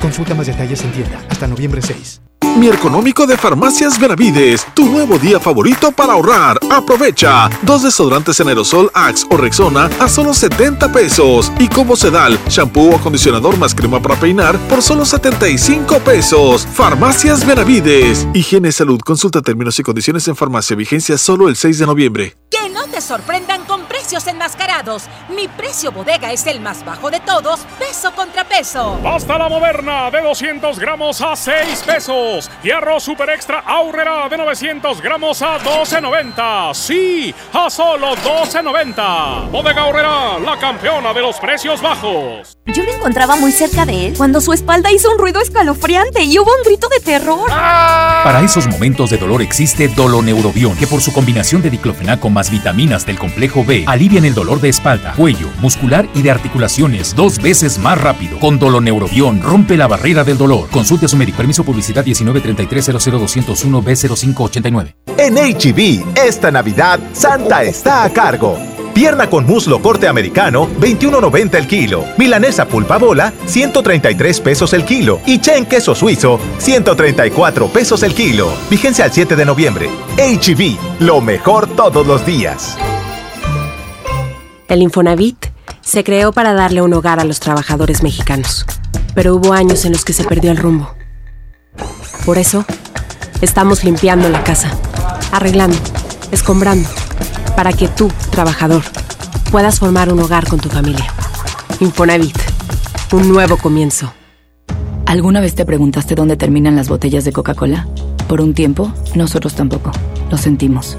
Speaker 51: Consulta más detalles en tienda hasta noviembre 6.
Speaker 52: Mi económico de Farmacias Benavides, tu nuevo día favorito para ahorrar. Aprovecha. Dos desodorantes en aerosol Axe o Rexona a solo 70 pesos. Y como Sedal, shampoo o acondicionador más crema para peinar por solo 75 pesos. Farmacias Benavides. Higiene y salud. Consulta términos y condiciones en farmacia. Vigencia solo el 6 de noviembre.
Speaker 28: Que no te sorprendan con precios enmascarados. Mi precio bodega es el más bajo de todos, peso contra peso.
Speaker 53: Pasta la moderna de 200 gramos a 6 pesos. Y arroz super extra aurrera de 900 gramos a 12.90. Sí, a solo 12.90. Bodega Aurrera, la campeona de los precios bajos.
Speaker 54: Yo me encontraba muy cerca de él cuando su espalda hizo un ruido escalofriante y hubo un grito de terror.
Speaker 55: Para esos momentos de dolor existe Doloneurobion, que por su combinación de diclofenaco más vitaminas del complejo B alivian el dolor de espalda, cuello, muscular y de articulaciones dos veces más rápido. Con Doloneurobion rompe la barrera del dolor. Consulte a su médico. Permiso publicidad 1933 b 0589
Speaker 56: En HB, esta Navidad, Santa está a cargo. Pierna con muslo corte americano, 21.90 el kilo. Milanesa pulpa bola, 133 pesos el kilo. Y chen queso suizo, 134 pesos el kilo. Vigencia al 7 de noviembre. HB, lo mejor todos los días.
Speaker 10: El Infonavit se creó para darle un hogar a los trabajadores mexicanos. Pero hubo años en los que se perdió el rumbo. Por eso, estamos limpiando la casa, arreglando, escombrando, para que tú, trabajador, puedas formar un hogar con tu familia. Infonavit. Un nuevo comienzo.
Speaker 14: ¿Alguna vez te preguntaste dónde terminan las botellas de Coca-Cola? Por un tiempo, nosotros tampoco. Lo sentimos.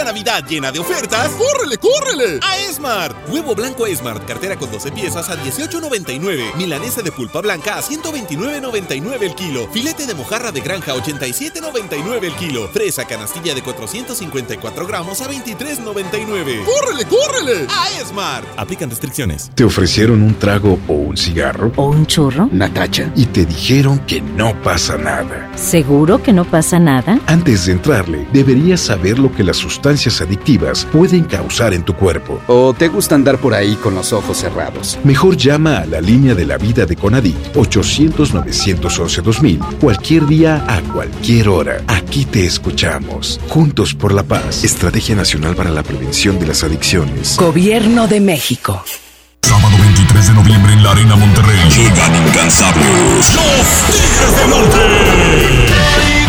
Speaker 15: Esta Navidad llena de ofertas, ¡córrele, córrele! A Esmart. Huevo blanco Esmart, cartera con 12 piezas a 18.99. Milanesa de pulpa blanca a 129.99 el kilo. Filete de mojarra de granja a 87.99 el kilo. Fresa canastilla de 454 gramos a 23.99. ¡Córrele, córrele! A Esmart. Aplican restricciones.
Speaker 39: ¿Te ofrecieron un trago o un cigarro?
Speaker 34: ¿O un churro?
Speaker 39: Natacha. Y te dijeron que no pasa nada.
Speaker 34: ¿Seguro que no pasa nada?
Speaker 39: Antes de entrarle, deberías saber lo que las sustancias adictivas pueden causar en tu cuerpo.
Speaker 57: ¿O te gusta andar por ahí con los ojos cerrados?
Speaker 39: Mejor llama a la línea de la vida de Conadic 800-911-2000 cualquier día a cualquier hora. Aquí te escuchamos. Juntos por la paz. Estrategia Nacional para la Prevención de las Adicciones.
Speaker 34: Gobierno de México.
Speaker 50: Sábado 23 de noviembre en la Arena Monterrey. Llegan incansables. Los Tigres del Norte.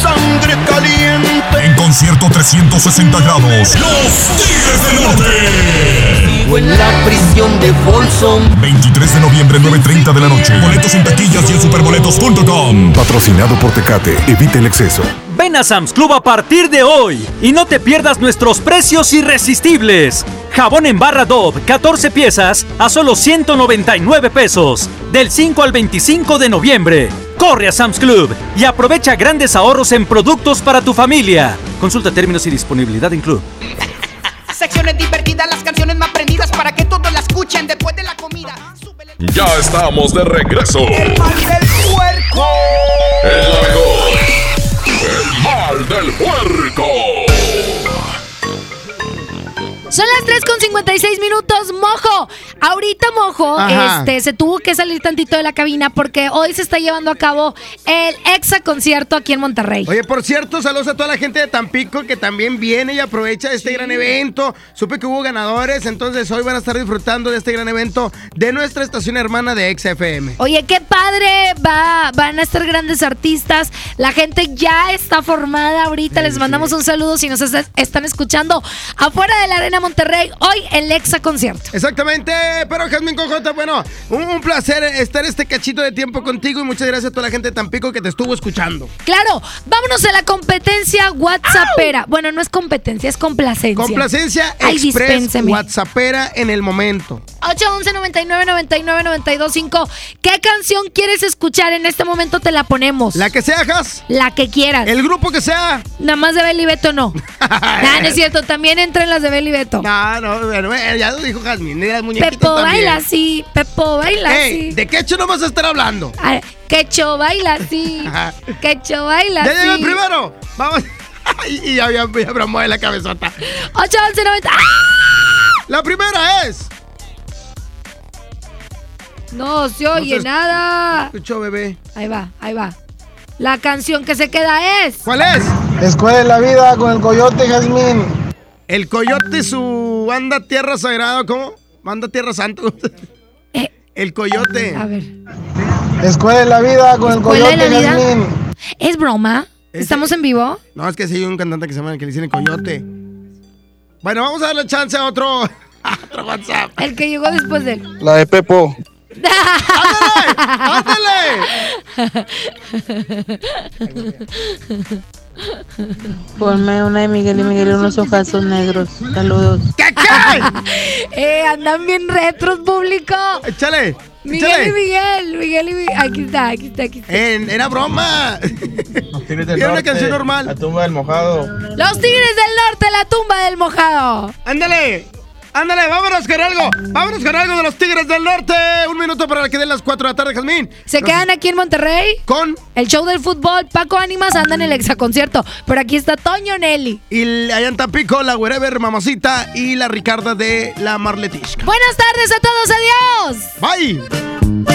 Speaker 8: Sangre caliente.
Speaker 50: En concierto 360 grados. Los Tigres del Norte.
Speaker 9: Sigo en la prisión de Folsom.
Speaker 50: 23 de noviembre, 9.30 de la noche. Boletos en taquillas y en superboletos.com.
Speaker 39: Patrocinado por Tecate. Evita el exceso.
Speaker 55: Ven a Sam's Club a partir de hoy y no te pierdas nuestros precios irresistibles. Jabón en barra Dove, 14 piezas a solo 199 pesos. Del 5 al 25 de noviembre. Corre a Sam's Club y aprovecha grandes ahorros en productos para tu familia. Consulta términos y disponibilidad en club. [laughs]
Speaker 3: Secciones divertidas, las canciones más prendidas para que todos la escuchen después de la comida.
Speaker 50: Ya estamos de regreso.
Speaker 3: El mal del puerco.
Speaker 50: El la mejor. El mal del puerco.
Speaker 4: Son las 3 con 56 minutos, Mojo. Ahorita Mojo
Speaker 8: Ajá.
Speaker 4: este, se tuvo que salir tantito de la cabina porque hoy se está llevando a cabo el Exa concierto aquí en Monterrey.
Speaker 8: Oye, por cierto, saludos a toda la gente de Tampico que también viene y aprovecha este gran evento. Supe que hubo ganadores, entonces hoy van a estar disfrutando de este gran evento de nuestra estación hermana de XFM.
Speaker 4: Oye, qué padre, va, van a estar grandes artistas, la gente ya está formada ahorita, les mandamos un saludo si nos est- están escuchando afuera de la Arena Monterrey, hoy el Exa concierto.
Speaker 8: Exactamente, pero Jasmine Cojota, bueno, un, un placer estar este cachito de tiempo contigo y muchas gracias a toda la gente de Tampico que te estuvo escuchando.
Speaker 4: Claro, vámonos a la competencia WhatsAppera. Bueno, no es competencia, es complacencia.
Speaker 8: Complacencia
Speaker 4: Ay,
Speaker 8: Express
Speaker 4: dispénseme.
Speaker 8: WhatsAppera en el momento.
Speaker 4: 811 99 99 92 5. ¿Qué canción quieres escuchar? En este momento te la ponemos.
Speaker 8: La que sea, Jas.
Speaker 4: La que quieras.
Speaker 8: El grupo que sea.
Speaker 4: Nada más de Beli Beto no. nah, [laughs] no es cierto. También entran las de Beli
Speaker 8: No, no, bueno, eh, ya lo dijo Jasmine, las muñequitas
Speaker 4: Pepo
Speaker 8: también.
Speaker 4: baila así. Pepo baila
Speaker 8: Ey,
Speaker 4: así.
Speaker 8: ¿de qué hecho no vas a estar hablando?
Speaker 4: Ah, Quecho baila así. Quecho baila
Speaker 8: Ya
Speaker 4: así.
Speaker 8: llegó el primero. Vamos. [laughs] y y ya, ya, ya bromó de la cabezota.
Speaker 4: 811 90. ¡Ah!
Speaker 8: La primera es.
Speaker 4: No se oye
Speaker 8: No se-
Speaker 4: nada.
Speaker 8: Escuchó, bebé.
Speaker 4: Ahí va, ahí va. La canción que se queda es.
Speaker 8: ¿Cuál es?
Speaker 58: Escuela de la vida con el coyote, Jazmín.
Speaker 8: El coyote, su banda Tierra Sagrada, ¿cómo? Banda Tierra Santo. [laughs] El coyote.
Speaker 4: Eh, A ver.
Speaker 58: Escuela de la vida con el
Speaker 4: ¿Escuela de
Speaker 58: coyote,
Speaker 4: la vida? ¿Es broma? ¿Estamos en vivo?
Speaker 8: No, es que sí hay un cantante que se llama que le dicen el coyote. Bueno, vamos a darle chance a otro, [laughs] a otro WhatsApp.
Speaker 4: El que llegó después de él.
Speaker 58: La de Pepo. [laughs]
Speaker 59: Ponme una de Miguel y Miguel y unos ojazos negros. Saludos.
Speaker 8: ¿Qué, [laughs]
Speaker 4: eh, andan bien retros, público.
Speaker 8: Échale.
Speaker 4: Miguel y Miguel, Miguel y Miguel. Aquí está, aquí está, aquí está.
Speaker 8: Era broma. Era una canción normal.
Speaker 58: La tumba del mojado.
Speaker 4: Los Tigres del Norte, la tumba del mojado.
Speaker 8: Ándale. Ándale, vámonos con algo. Vámonos con algo de los Tigres del Norte. Un minuto para que den las 4 de la tarde, Jazmín.
Speaker 4: Se quedan aquí en Monterrey
Speaker 8: con
Speaker 4: el show del fútbol. Paco Ánimas anda en el exaconcierto. Pero aquí está Toño Nelly.
Speaker 8: Y allá en Tampico, la Wherever Mamacita y la Ricarda de la Marletisca.
Speaker 4: Buenas tardes a todos, adiós.
Speaker 8: Bye.